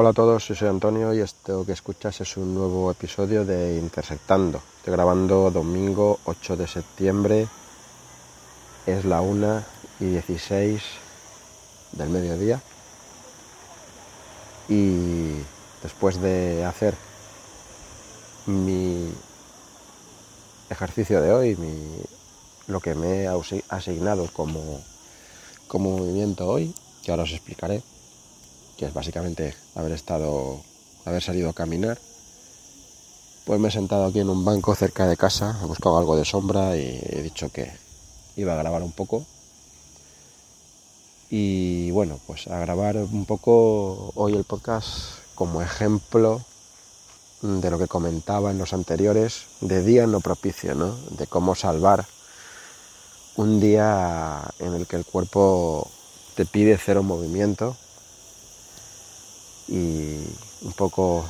Hola a todos, soy Antonio y esto que escuchas es un nuevo episodio de Intersectando. Estoy grabando domingo 8 de septiembre, es la 1 y 16 del mediodía y después de hacer mi ejercicio de hoy, lo que me he asignado como, como movimiento hoy, que ahora os explicaré, que es básicamente haber estado, haber salido a caminar. Pues me he sentado aquí en un banco cerca de casa, he buscado algo de sombra y he dicho que iba a grabar un poco. Y bueno, pues a grabar un poco hoy el podcast como ejemplo de lo que comentaba en los anteriores, de día no propicio, ¿no? De cómo salvar un día en el que el cuerpo te pide cero movimiento y un poco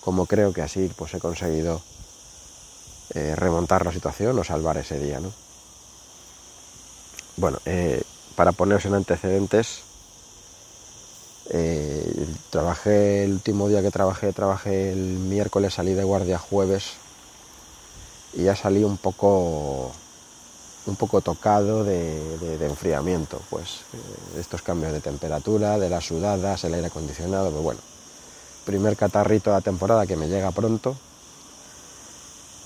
como creo que así pues he conseguido eh, remontar la situación o salvar ese día, ¿no? Bueno, eh, para ponerse en antecedentes, eh, trabajé el último día que trabajé, trabajé el miércoles, salí de guardia jueves y ya salí un poco un poco tocado de, enfriamiento, pues eh, estos cambios de temperatura, de las sudadas, el aire acondicionado, pues bueno, primer catarrito de la temporada que me llega pronto.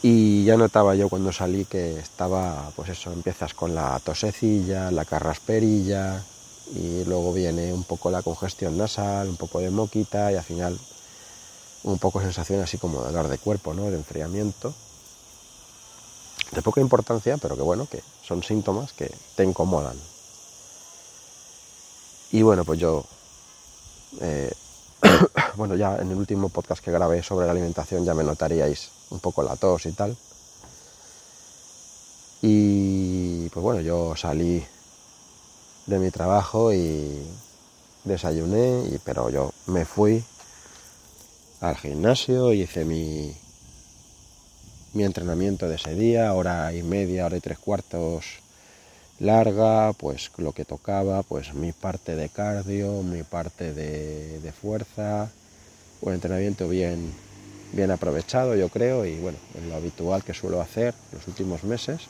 Y ya notaba yo cuando salí que estaba, pues eso, empiezas con la tosecilla, la carrasperilla y luego viene un poco la congestión nasal, un poco de moquita y al final un poco sensación así como de dolor de cuerpo, ¿no? De enfriamiento de poca importancia, pero que bueno, que son síntomas que te incomodan. Y bueno, pues yo, eh, bueno, ya en el último podcast que grabé sobre la alimentación ya me notaríais un poco la tos y tal. Y pues bueno, yo salí de mi trabajo y desayuné, y, pero yo me fui al gimnasio y hice mi, mi entrenamiento de ese día, hora y media, hora y tres cuartos larga, pues lo que tocaba, pues mi parte de cardio, mi parte de, fuerza, un entrenamiento bien, bien aprovechado yo creo y bueno, es lo habitual que suelo hacer los últimos meses.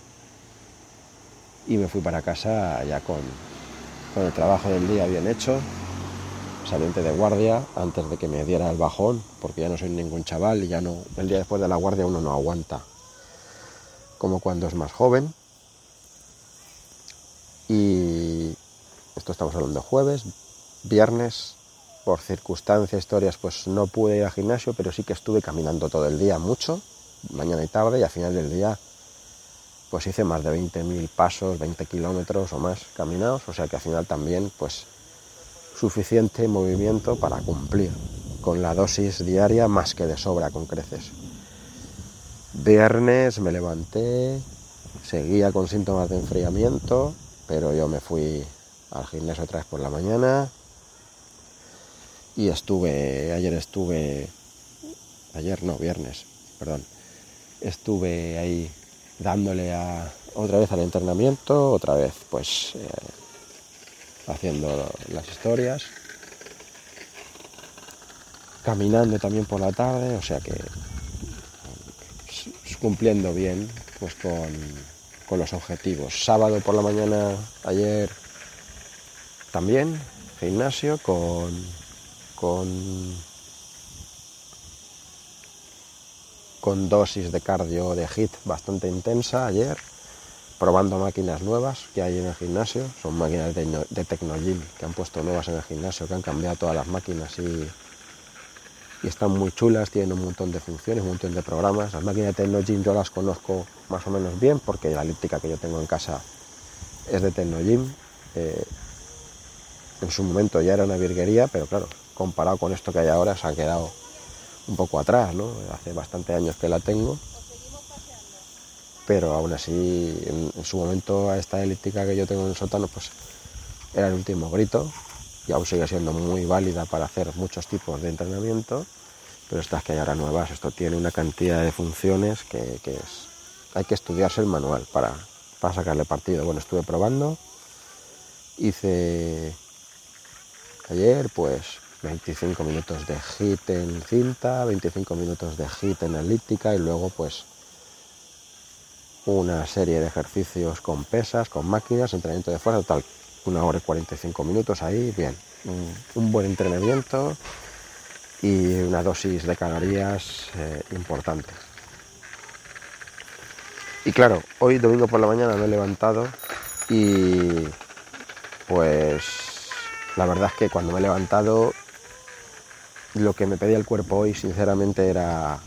Y me fui para casa ya con, con el trabajo del día bien hecho, saliente de guardia antes de que me diera el bajón, porque ya no soy ningún chaval y ya no, el día después de la guardia uno no aguanta, como cuando es más joven. Y esto estamos hablando jueves, viernes, por circunstancias, historias, pues no pude ir al gimnasio, pero sí que estuve caminando todo el día mucho, mañana y tarde, y al final del día pues hice más de 20.000 pasos, 20 kilómetros o más caminados, o sea que al final también pues suficiente movimiento para cumplir con la dosis diaria más que de sobra con creces. Viernes me levanté, seguía con síntomas de enfriamiento, pero yo me fui al gimnasio otra vez por la mañana y estuve, ayer estuve, ayer no, viernes, perdón, estuve ahí dándole a, otra vez al entrenamiento, otra vez pues eh, haciendo las historias, caminando también por la tarde, o sea que cumpliendo bien pues con, los objetivos. Sábado por la mañana ayer también, gimnasio con, con, con dosis de cardio de HIT bastante intensa ayer probando máquinas nuevas que hay en el gimnasio. Son máquinas de, Tecnogym que han puesto nuevas en el gimnasio, que han cambiado todas las máquinas y, y están muy chulas, tienen un montón de funciones, un montón de programas. Las máquinas de Tecnogym yo las conozco más o menos bien porque la elíptica que yo tengo en casa es de Tecnogym. Eh, en su momento ya era una virguería, pero claro, comparado con esto que hay ahora se ha quedado un poco atrás, ¿no? Hace bastante años que la tengo pero aún así en, su momento a esta elíptica que yo tengo en el sótano pues era el último grito y aún sigue siendo muy válida para hacer muchos tipos de entrenamiento pero estas que hay ahora nuevas. Esto tiene una cantidad de funciones que, hay que estudiarse el manual para, para sacarle partido. Bueno estuve probando hice ayer pues 25 minutos de hit en cinta, 25 minutos de hit en elíptica y luego pues una serie de ejercicios con pesas, con máquinas, entrenamiento de fuerza, tal, una hora y 45 minutos ahí, bien, un, buen entrenamiento y una dosis de calorías eh, importante. Y claro, hoy domingo por la mañana me he levantado y pues la verdad es que cuando me he levantado lo que me pedía el cuerpo hoy sinceramente era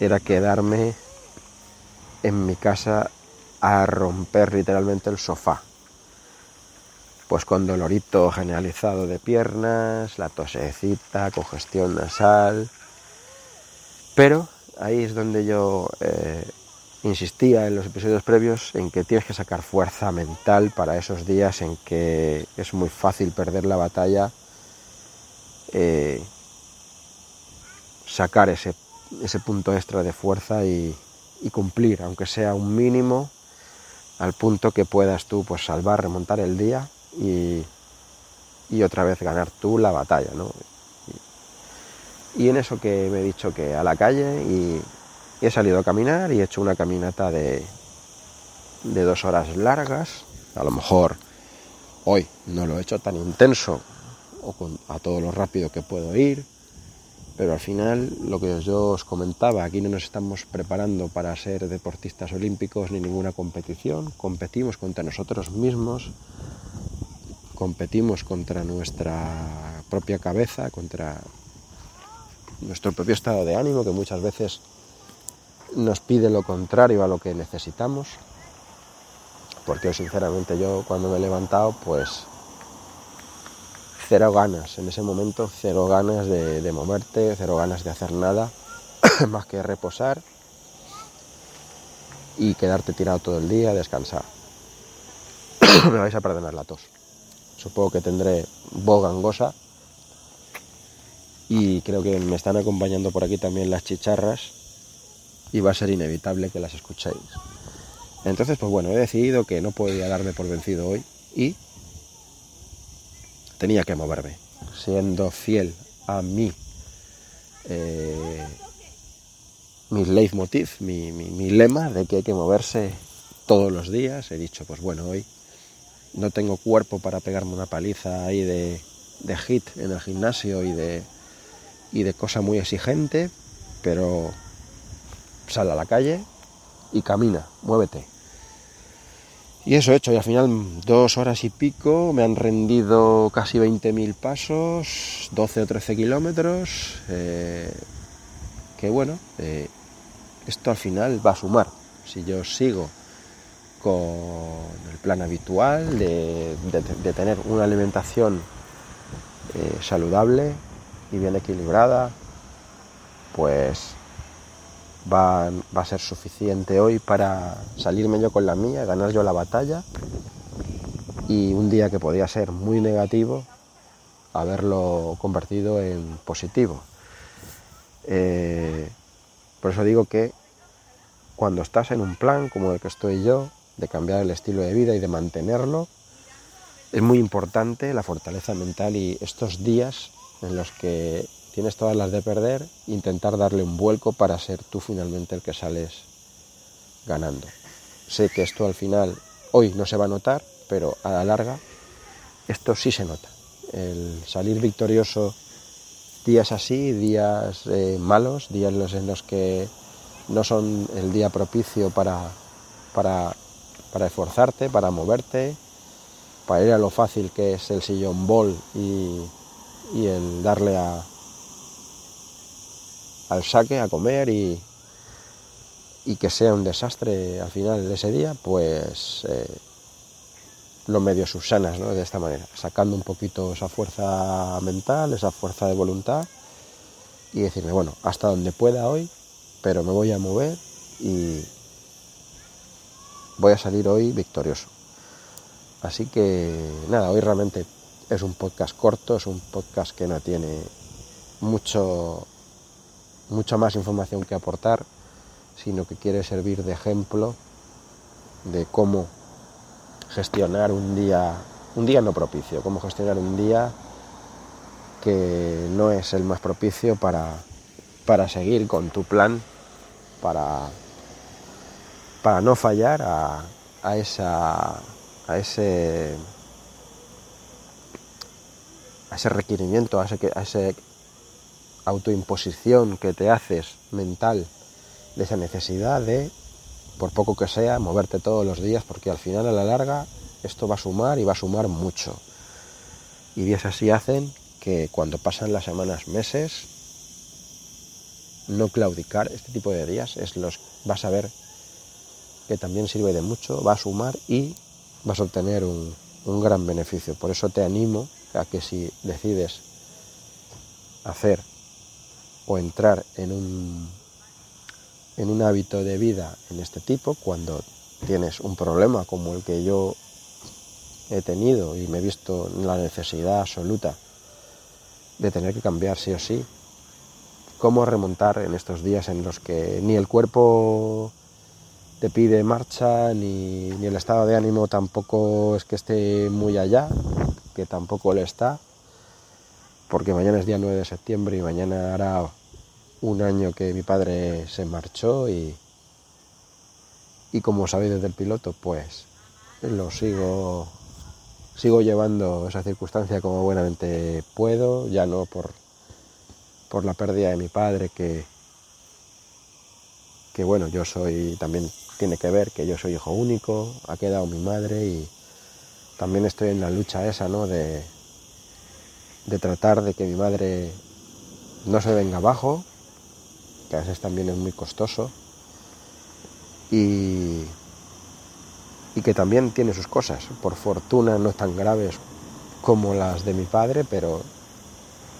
era quedarme en mi casa a romper literalmente el sofá. Pues con dolorito generalizado de piernas, la tosecita, congestión nasal. Pero ahí es donde yo eh, insistía en los episodios previos en que tienes que sacar fuerza mental para esos días en que es muy fácil perder la batalla, eh, sacar ese, ese, punto extra de fuerza y, cumplir, aunque sea un mínimo, al punto que puedas tú pues, salvar, remontar el día y, y otra vez ganar tú la batalla. ¿no? Y, y en eso que me he dicho que a la calle y he salido a caminar y he hecho una caminata de, de dos horas largas. A lo mejor hoy no lo he hecho tan intenso o a todo lo rápido que puedo ir, pero al final lo que yo os comentaba, aquí no nos estamos preparando para ser deportistas olímpicos ni ninguna competición, competimos contra nosotros mismos, competimos contra nuestra propia cabeza, contra nuestro propio estado de ánimo, que muchas veces nos pide lo contrario a lo que necesitamos, porque sinceramente yo cuando me he levantado pues cero ganas, en ese momento cero ganas de, moverte, cero ganas de hacer nada, más que reposar y quedarte tirado todo el día, descansar. me vais a perdonar la tos. Supongo que tendré voz gangosa y creo que me están acompañando por aquí también las chicharras y va a ser inevitable que las escuchéis. Entonces, pues bueno, he decidido que no podía darme por vencido hoy y tenía que moverme, siendo fiel a mí, eh, mi leitmotiv, mi, mi, lema de que hay que moverse todos los días. He dicho, pues bueno, hoy no tengo cuerpo para pegarme una paliza ahí de, de hit en el gimnasio y de, y de cosa muy exigente, pero sal a la calle y camina, muévete. Y eso he hecho, y al final dos horas y pico, me han rendido casi 20.000 pasos, 12 o 13 kilómetros, eh, que bueno, eh, esto al final va a sumar. Si yo sigo con el plan habitual de, tener una alimentación eh, saludable y bien equilibrada, pues va, a ser suficiente hoy para salirme yo con la mía, ganar yo la batalla y un día que podía ser muy negativo, haberlo convertido en positivo. Eh, por eso digo que cuando estás en un plan como el que estoy yo, de cambiar el estilo de vida y de mantenerlo, es muy importante la fortaleza mental y estos días en los que tienes todas las de perder, intentar darle un vuelco para ser tú finalmente el que sales ganando. Sé que esto al final hoy no se va a notar, pero a la larga esto sí se nota. El salir victorioso días así, días eh, malos, días en los que no son el día propicio para, para, para esforzarte, para moverte, para ir a lo fácil que es el sillón bol y, y el darle a, al saque a comer y, y que sea un desastre al final de ese día, pues eh, lo medio subsanas ¿no? de esta manera, sacando un poquito esa fuerza mental, esa fuerza de voluntad y decirme, bueno, hasta donde pueda hoy, pero me voy a mover y voy a salir hoy victorioso. Así que nada, hoy realmente es un podcast corto, es un podcast que no tiene mucho mucha más información que aportar, sino que quiere servir de ejemplo de cómo gestionar un día, un día no propicio, cómo gestionar un día que no es el más propicio para, para seguir con tu plan, para, para no fallar a, a, esa, a ese a ese requerimiento, a ese, a ese autoimposición que te haces mental de esa necesidad de, por poco que sea, moverte todos los días, porque al final a la larga esto va a sumar y va a sumar mucho. Y días así hacen que cuando pasan las semanas, meses, no claudicar, este tipo de días es los vas a ver que también sirve de mucho, va a sumar y vas a obtener un, un gran beneficio. Por eso te animo a que si decides hacer o entrar en un, en un hábito de vida en este tipo, cuando tienes un problema como el que yo he tenido y me he visto la necesidad absoluta de tener que cambiar sí o sí, cómo remontar en estos días en los que ni el cuerpo te pide marcha, ni, ni el estado de ánimo tampoco es que esté muy allá, que tampoco le está, porque mañana es día 9 de septiembre y mañana hará un año que mi padre se marchó y, y como sabéis desde el piloto, pues lo sigo, sigo llevando esa circunstancia como buenamente puedo, ya no por, por la pérdida de mi padre, que, que bueno, yo soy, también tiene que ver que yo soy hijo único, ha quedado mi madre y también estoy en la lucha esa, ¿no? De, de tratar de que mi madre no se venga abajo, que a veces también es muy costoso, y, y que también tiene sus cosas, por fortuna no tan graves como las de mi padre, pero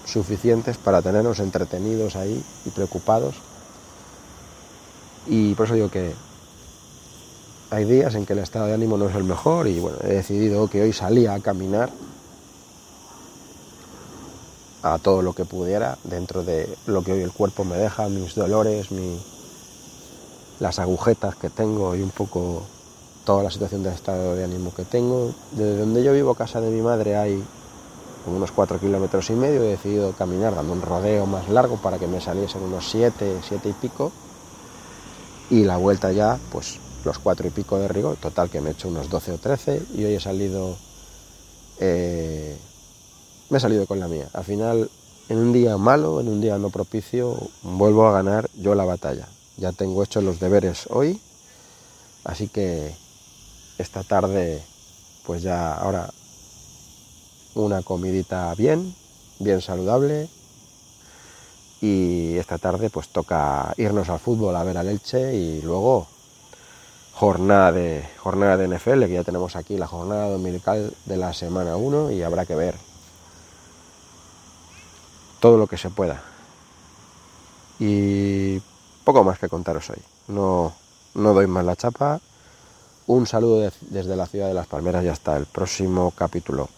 suficientes para tenernos entretenidos ahí y preocupados. Y por eso digo que hay días en que el estado de ánimo no es el mejor y bueno, he decidido que hoy salía a caminar a todo lo que pudiera dentro de lo que hoy el cuerpo me deja, mis dolores, las agujetas que tengo y un poco toda la situación de estado de ánimo que tengo. Desde donde yo vivo, casa de mi madre, hay unos cuatro kilómetros y medio. He decidido caminar dando un rodeo más largo para que me saliesen unos siete, siete y pico. Y la vuelta ya, pues los cuatro y pico de rigor. Total, que me he hecho unos 12 o 13 y hoy he salido. Eh, me he salido con la mía. Al final, en un día malo, en un día no propicio, vuelvo a ganar yo la batalla. Ya tengo hechos los deberes hoy, así que esta tarde, pues ya ahora una comidita bien, bien saludable. Y esta tarde pues toca irnos al fútbol a ver al Elche y luego jornada de, jornada de NFL, que ya tenemos aquí la jornada dominical de la semana 1 y habrá que ver todo lo que se pueda. Y poco más que contaros hoy. No, no doy más la chapa. Un saludo desde la ciudad de Las Palmeras y hasta el próximo capítulo.